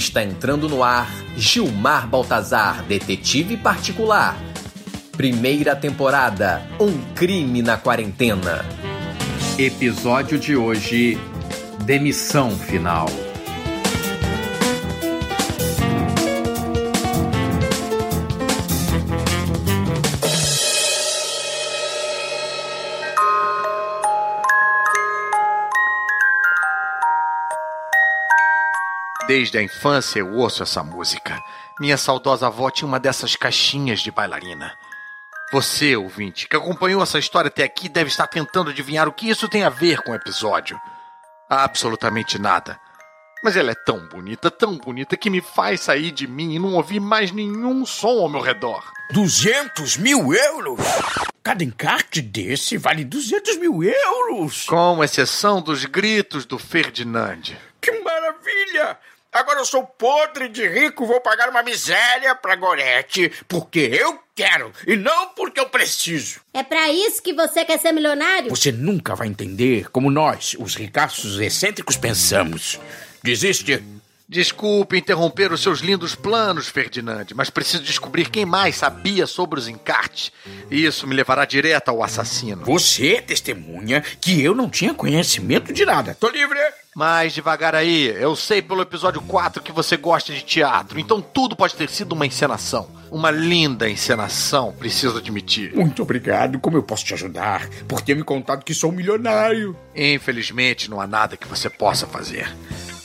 Está entrando no ar Gilmar Baltazar, detetive particular. Primeira temporada: Um crime na quarentena. Episódio de hoje: Demissão final. Desde a infância eu ouço essa música. Minha saudosa avó tinha uma dessas caixinhas de bailarina. Você, ouvinte, que acompanhou essa história até aqui, deve estar tentando adivinhar o que isso tem a ver com o episódio. Absolutamente nada. Mas ela é tão bonita, tão bonita, que me faz sair de mim e não ouvir mais nenhum som ao meu redor. 200 mil euros? Cada encarte desse vale 200 mil euros! Com exceção dos gritos do Ferdinand. Que maravilha! Agora eu sou podre de rico, vou pagar uma miséria pra Gorete, porque eu quero e não porque eu preciso. É pra isso que você quer ser milionário? Você nunca vai entender como nós, os ricaços excêntricos, pensamos. Desiste. Desculpe interromper os seus lindos planos, Ferdinand, mas preciso descobrir quem mais sabia sobre os encartes. Isso me levará direto ao assassino. Você testemunha que eu não tinha conhecimento de nada. Tô livre. Mais devagar aí, eu sei pelo episódio 4 que você gosta de teatro, então tudo pode ter sido uma encenação. Uma linda encenação, preciso admitir. Muito obrigado. Como eu posso te ajudar? Por ter me contado que sou um milionário. Infelizmente, não há nada que você possa fazer.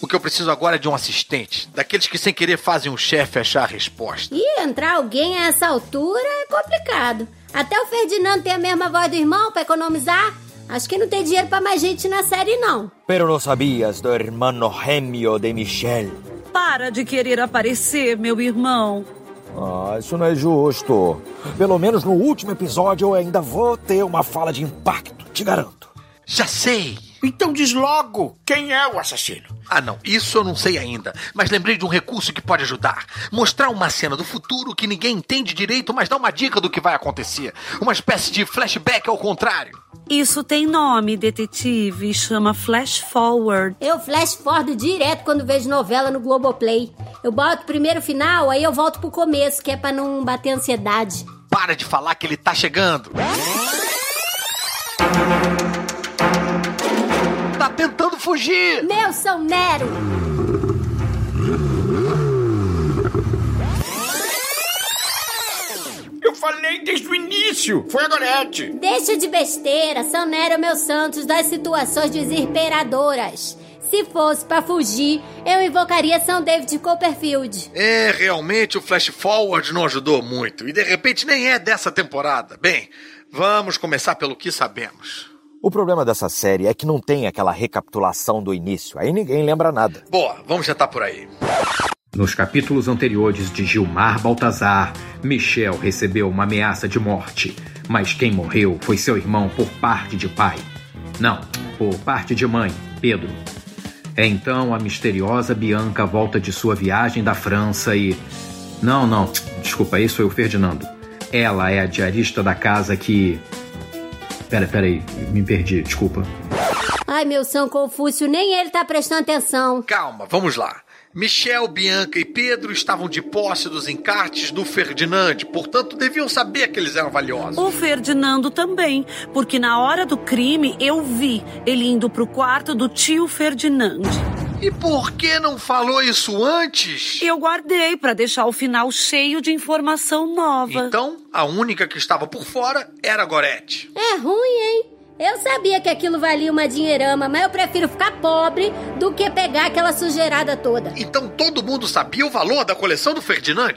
O que eu preciso agora é de um assistente, daqueles que sem querer fazem o chefe achar a resposta. E entrar alguém a essa altura é complicado. Até o Ferdinando tem a mesma voz do irmão pra economizar. Acho que não tem dinheiro pra mais gente na série, não. Pero não sabias do hermano gêmeo de Michelle. Para de querer aparecer, meu irmão. Ah, isso não é justo. Pelo menos no último episódio eu ainda vou ter uma fala de impacto, te garanto. Já sei! Então diz logo quem é o assassino. Ah, não, isso eu não sei ainda. Mas lembrei de um recurso que pode ajudar. Mostrar uma cena do futuro que ninguém entende direito, mas dá uma dica do que vai acontecer. Uma espécie de flashback ao contrário. Isso tem nome, detetive. Chama Flash Forward. Eu flash forward direto quando vejo novela no Globoplay. Eu boto primeiro o final, aí eu volto pro começo, que é pra não bater ansiedade. Para de falar que ele tá chegando. Fugir. Meu São Nero! Eu falei desde o início. Foi a Gorete. Deixa de besteira, São Nero meu Santos das situações desesperadoras. Se fosse pra fugir, eu invocaria São David Copperfield. É, realmente o Flash Forward não ajudou muito. E de repente nem é dessa temporada. Bem, vamos começar pelo que sabemos. O problema dessa série é que não tem aquela recapitulação do início. Aí ninguém lembra nada. Boa, vamos já tá por aí. Nos capítulos anteriores de Gilmar Baltazar, Michel recebeu uma ameaça de morte, mas quem morreu foi seu irmão por parte de pai. Não, por parte de mãe, Pedro. É então a misteriosa Bianca volta de sua viagem da França e. Não, não, desculpa, isso é o Ferdinando. Ela é a diarista da casa que. Pera, pera aí, me perdi, desculpa. Ai, meu São Confúcio, nem ele tá prestando atenção. Calma, vamos lá. Michel, Bianca e Pedro estavam de posse dos encartes do Ferdinand, portanto deviam saber que eles eram valiosos. O Ferdinando também, porque na hora do crime eu vi ele indo pro quarto do tio Ferdinand. E por que não falou isso antes? Eu guardei pra deixar o final cheio de informação nova. Então, a única que estava por fora era a Gorete. É ruim, hein? Eu sabia que aquilo valia uma dinheirama, mas eu prefiro ficar pobre do que pegar aquela sujeirada toda. Então todo mundo sabia o valor da coleção do Ferdinand?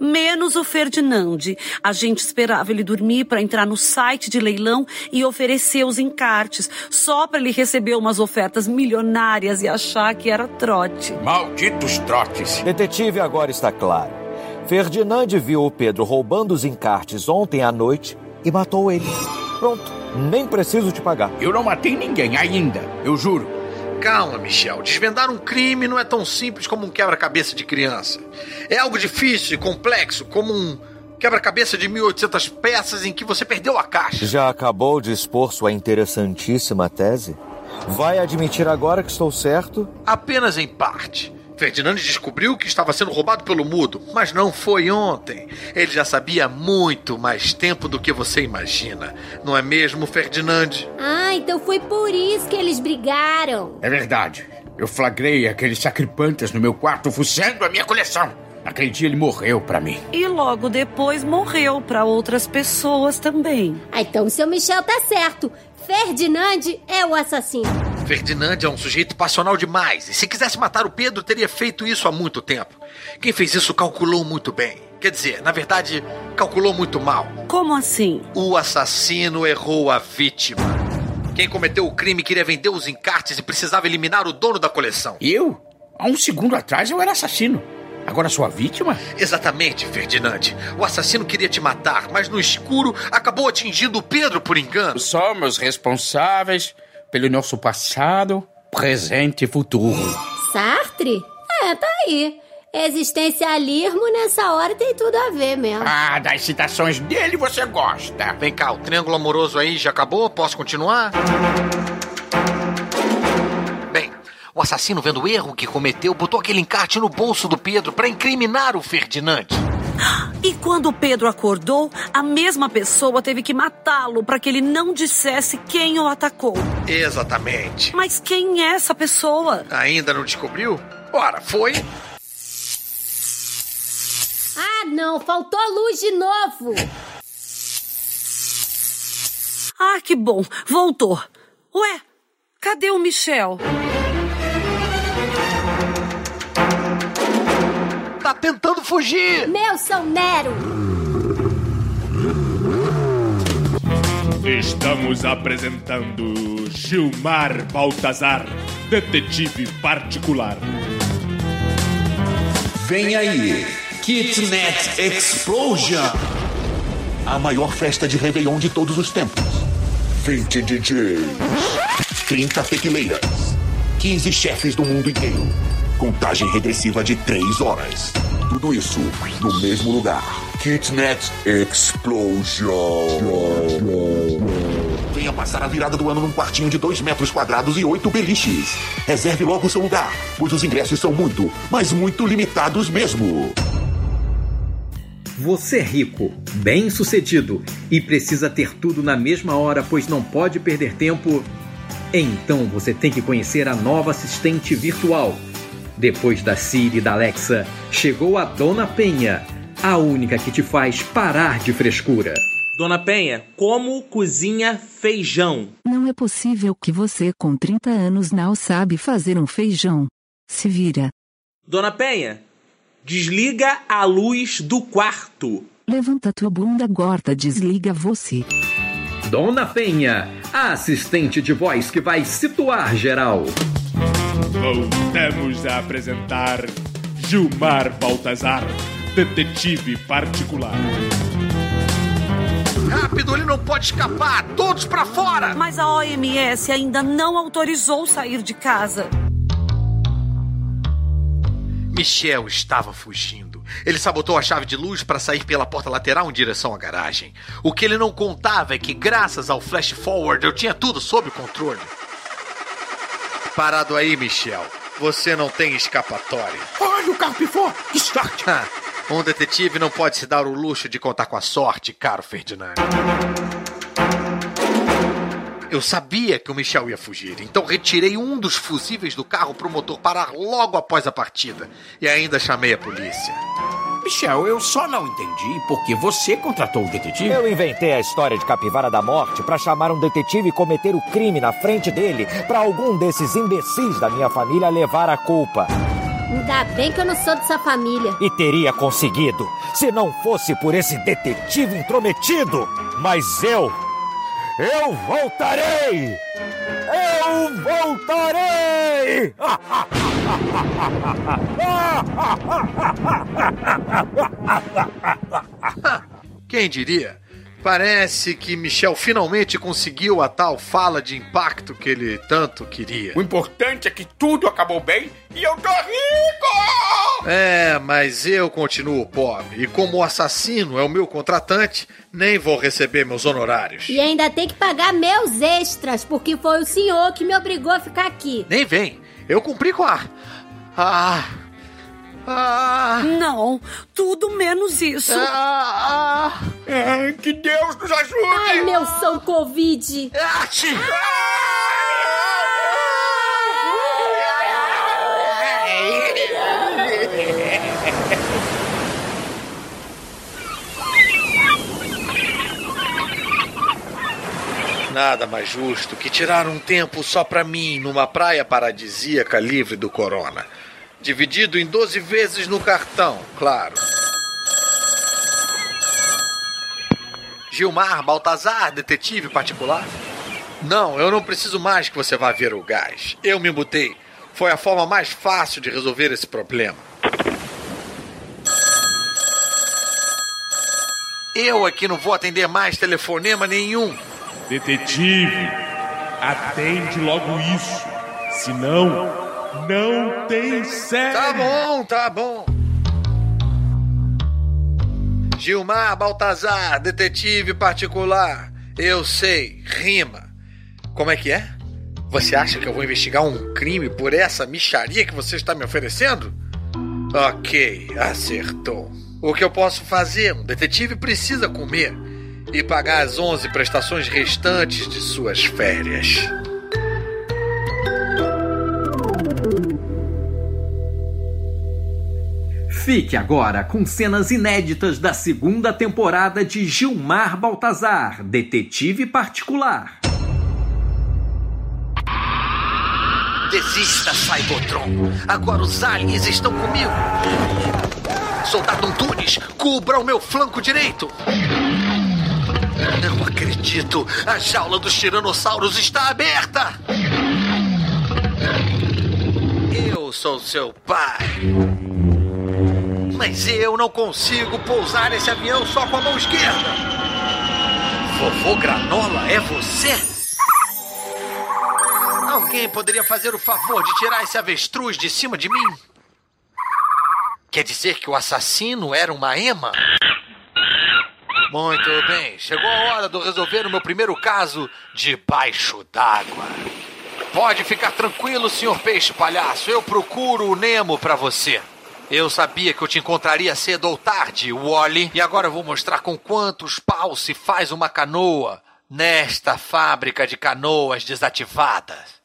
Menos o Ferdinand. A gente esperava ele dormir para entrar no site de leilão e oferecer os encartes, só para ele receber umas ofertas milionárias e achar que era trote. Malditos trotes. Detetive agora está claro. Ferdinand viu o Pedro roubando os encartes ontem à noite e matou ele. Pronto, nem preciso te pagar. Eu não matei ninguém ainda, eu juro. Calma, Michel. Desvendar um crime não é tão simples como um quebra-cabeça de criança. É algo difícil e complexo, como um quebra-cabeça de 1800 peças em que você perdeu a caixa. Já acabou de expor sua interessantíssima tese? Vai admitir agora que estou certo? Apenas em parte. Ferdinand descobriu que estava sendo roubado pelo mudo, mas não foi ontem. Ele já sabia há muito mais tempo do que você imagina. Não é mesmo, Ferdinand? Ah, então foi por isso que eles brigaram. É verdade. Eu flagrei aqueles sacripantas no meu quarto fuçando a minha coleção. Naquele dia ele morreu para mim. E logo depois morreu para outras pessoas também. Ah, então o seu Michel tá certo. Ferdinand é o assassino. Ferdinand é um sujeito passional demais. E se quisesse matar o Pedro, teria feito isso há muito tempo. Quem fez isso calculou muito bem. Quer dizer, na verdade, calculou muito mal. Como assim? O assassino errou a vítima. Quem cometeu o crime queria vender os encartes e precisava eliminar o dono da coleção. Eu? Há um segundo atrás eu era assassino. Agora sua vítima? Exatamente, Ferdinand. O assassino queria te matar, mas no escuro acabou atingindo o Pedro por engano. Somos responsáveis pelo nosso passado, presente e futuro. Sartre? É, tá aí. Existencialismo nessa hora tem tudo a ver mesmo. Ah, das citações dele você gosta. Vem cá, o triângulo amoroso aí já acabou? Posso continuar? Bem, o assassino, vendo o erro que cometeu, botou aquele encarte no bolso do Pedro para incriminar o Ferdinand. E quando o Pedro acordou, a mesma pessoa teve que matá-lo para que ele não dissesse quem o atacou. Exatamente. Mas quem é essa pessoa? Ainda não descobriu? Ora, foi Ah, não, faltou luz de novo. Ah, que bom, voltou. Ué, cadê o Michel? Tentando fugir. Meu São Nero. Estamos apresentando Gilmar Baltazar, detetive particular. Vem aí, Kitnet Explosion! A maior festa de Réveillon de todos os tempos. 20 DJs, 30 tequileiras, 15 chefes do mundo inteiro. Contagem regressiva de 3 horas. Tudo isso no mesmo lugar. Kitnet Explosion. Venha passar a virada do ano num quartinho de 2 metros quadrados e 8 beliches. Reserve logo seu lugar, pois os ingressos são muito, mas muito limitados mesmo. Você é rico, bem sucedido e precisa ter tudo na mesma hora, pois não pode perder tempo? Então você tem que conhecer a nova assistente virtual. Depois da Siri e da Alexa, chegou a Dona Penha, a única que te faz parar de frescura. Dona Penha, como cozinha feijão? Não é possível que você, com 30 anos, não sabe fazer um feijão. Se vira. Dona Penha, desliga a luz do quarto. Levanta tua bunda gorda, desliga você. Dona Penha, a assistente de voz que vai situar geral. Voltamos a apresentar Gilmar Baltazar, detetive particular. Rápido, ele não pode escapar! Todos para fora! Mas a OMS ainda não autorizou sair de casa. Michel estava fugindo. Ele sabotou a chave de luz para sair pela porta lateral em direção à garagem. O que ele não contava é que, graças ao flash forward, eu tinha tudo sob controle. Parado aí, Michel. Você não tem escapatória. Olha o carro pifou! Que sorte! um detetive não pode se dar o luxo de contar com a sorte, caro Ferdinand. Eu sabia que o Michel ia fugir, então retirei um dos fusíveis do carro para o motor parar logo após a partida. E ainda chamei a polícia. Michel, eu só não entendi porque você contratou o detetive. Eu inventei a história de Capivara da Morte para chamar um detetive e cometer o crime na frente dele, para algum desses imbecis da minha família levar a culpa. Ainda bem que eu não sou dessa família. E teria conseguido, se não fosse por esse detetive intrometido. Mas eu. Eu voltarei! Eu voltarei! Quem diria? Parece que Michel finalmente conseguiu a tal fala de impacto que ele tanto queria. O importante é que tudo acabou bem e eu tô rico! É, mas eu continuo pobre. E como o assassino é o meu contratante, nem vou receber meus honorários. E ainda tem que pagar meus extras, porque foi o senhor que me obrigou a ficar aqui. Nem vem. Eu cumpri com a. Ah, Ah. Não, tudo menos isso. Ah, ah. que Deus nos ajude! Ai, meu São Covid! Ah, Nada mais justo que tirar um tempo só para mim numa praia paradisíaca livre do corona. Dividido em 12 vezes no cartão, claro. Gilmar Baltazar, detetive particular? Não, eu não preciso mais que você vá ver o gás. Eu me mutei. Foi a forma mais fácil de resolver esse problema. Eu aqui não vou atender mais telefonema nenhum. Detetive, atende logo isso. Senão, não tem série. Tá bom, tá bom. Gilmar Baltazar, detetive particular. Eu sei, rima. Como é que é? Você acha que eu vou investigar um crime por essa micharia que você está me oferecendo? Ok, acertou. O que eu posso fazer? Um detetive precisa comer e pagar as 11 prestações restantes de suas férias. Fique agora com cenas inéditas da segunda temporada de Gilmar Baltazar, detetive particular. Desista, Cybertron. Agora os aliens estão comigo. Soldado Antunes, cubra o meu flanco direito. Não acredito! A jaula dos tiranossauros está aberta! Eu sou seu pai. Mas eu não consigo pousar esse avião só com a mão esquerda. Vovô Granola, é você? Alguém poderia fazer o favor de tirar esse avestruz de cima de mim? Quer dizer que o assassino era uma ema? Muito bem, chegou a hora de eu resolver o meu primeiro caso debaixo d'água. Pode ficar tranquilo, senhor peixe palhaço, eu procuro o Nemo para você. Eu sabia que eu te encontraria cedo ou tarde, Wally, e agora eu vou mostrar com quantos paus se faz uma canoa nesta fábrica de canoas desativadas.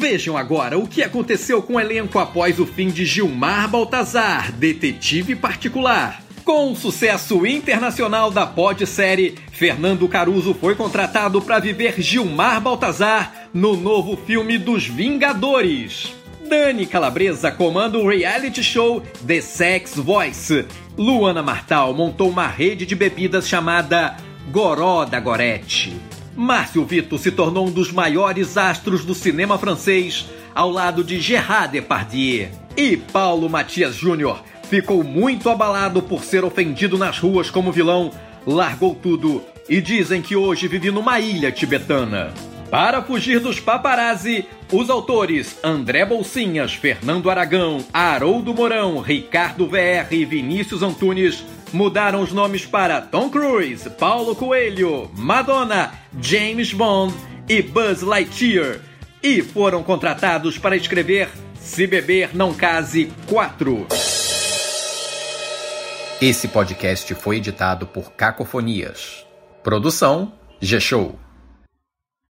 Vejam agora o que aconteceu com o elenco após o fim de Gilmar Baltazar, detetive particular. Com o sucesso internacional da pod-série, Fernando Caruso foi contratado para viver Gilmar Baltazar no novo filme dos Vingadores. Dani Calabresa comanda o reality show The Sex Voice. Luana Martal montou uma rede de bebidas chamada Goró da Gorete. Márcio Vito se tornou um dos maiores astros do cinema francês, ao lado de Gerard Depardieu. E Paulo Matias Júnior ficou muito abalado por ser ofendido nas ruas como vilão, largou tudo e dizem que hoje vive numa ilha tibetana. Para fugir dos paparazzi, os autores André Bolsinhas, Fernando Aragão, Haroldo Mourão, Ricardo VR e Vinícius Antunes mudaram os nomes para Tom Cruise, Paulo Coelho, Madonna, James Bond e Buzz Lightyear e foram contratados para escrever Se Beber Não Case 4. Esse podcast foi editado por Cacofonias. Produção G-Show.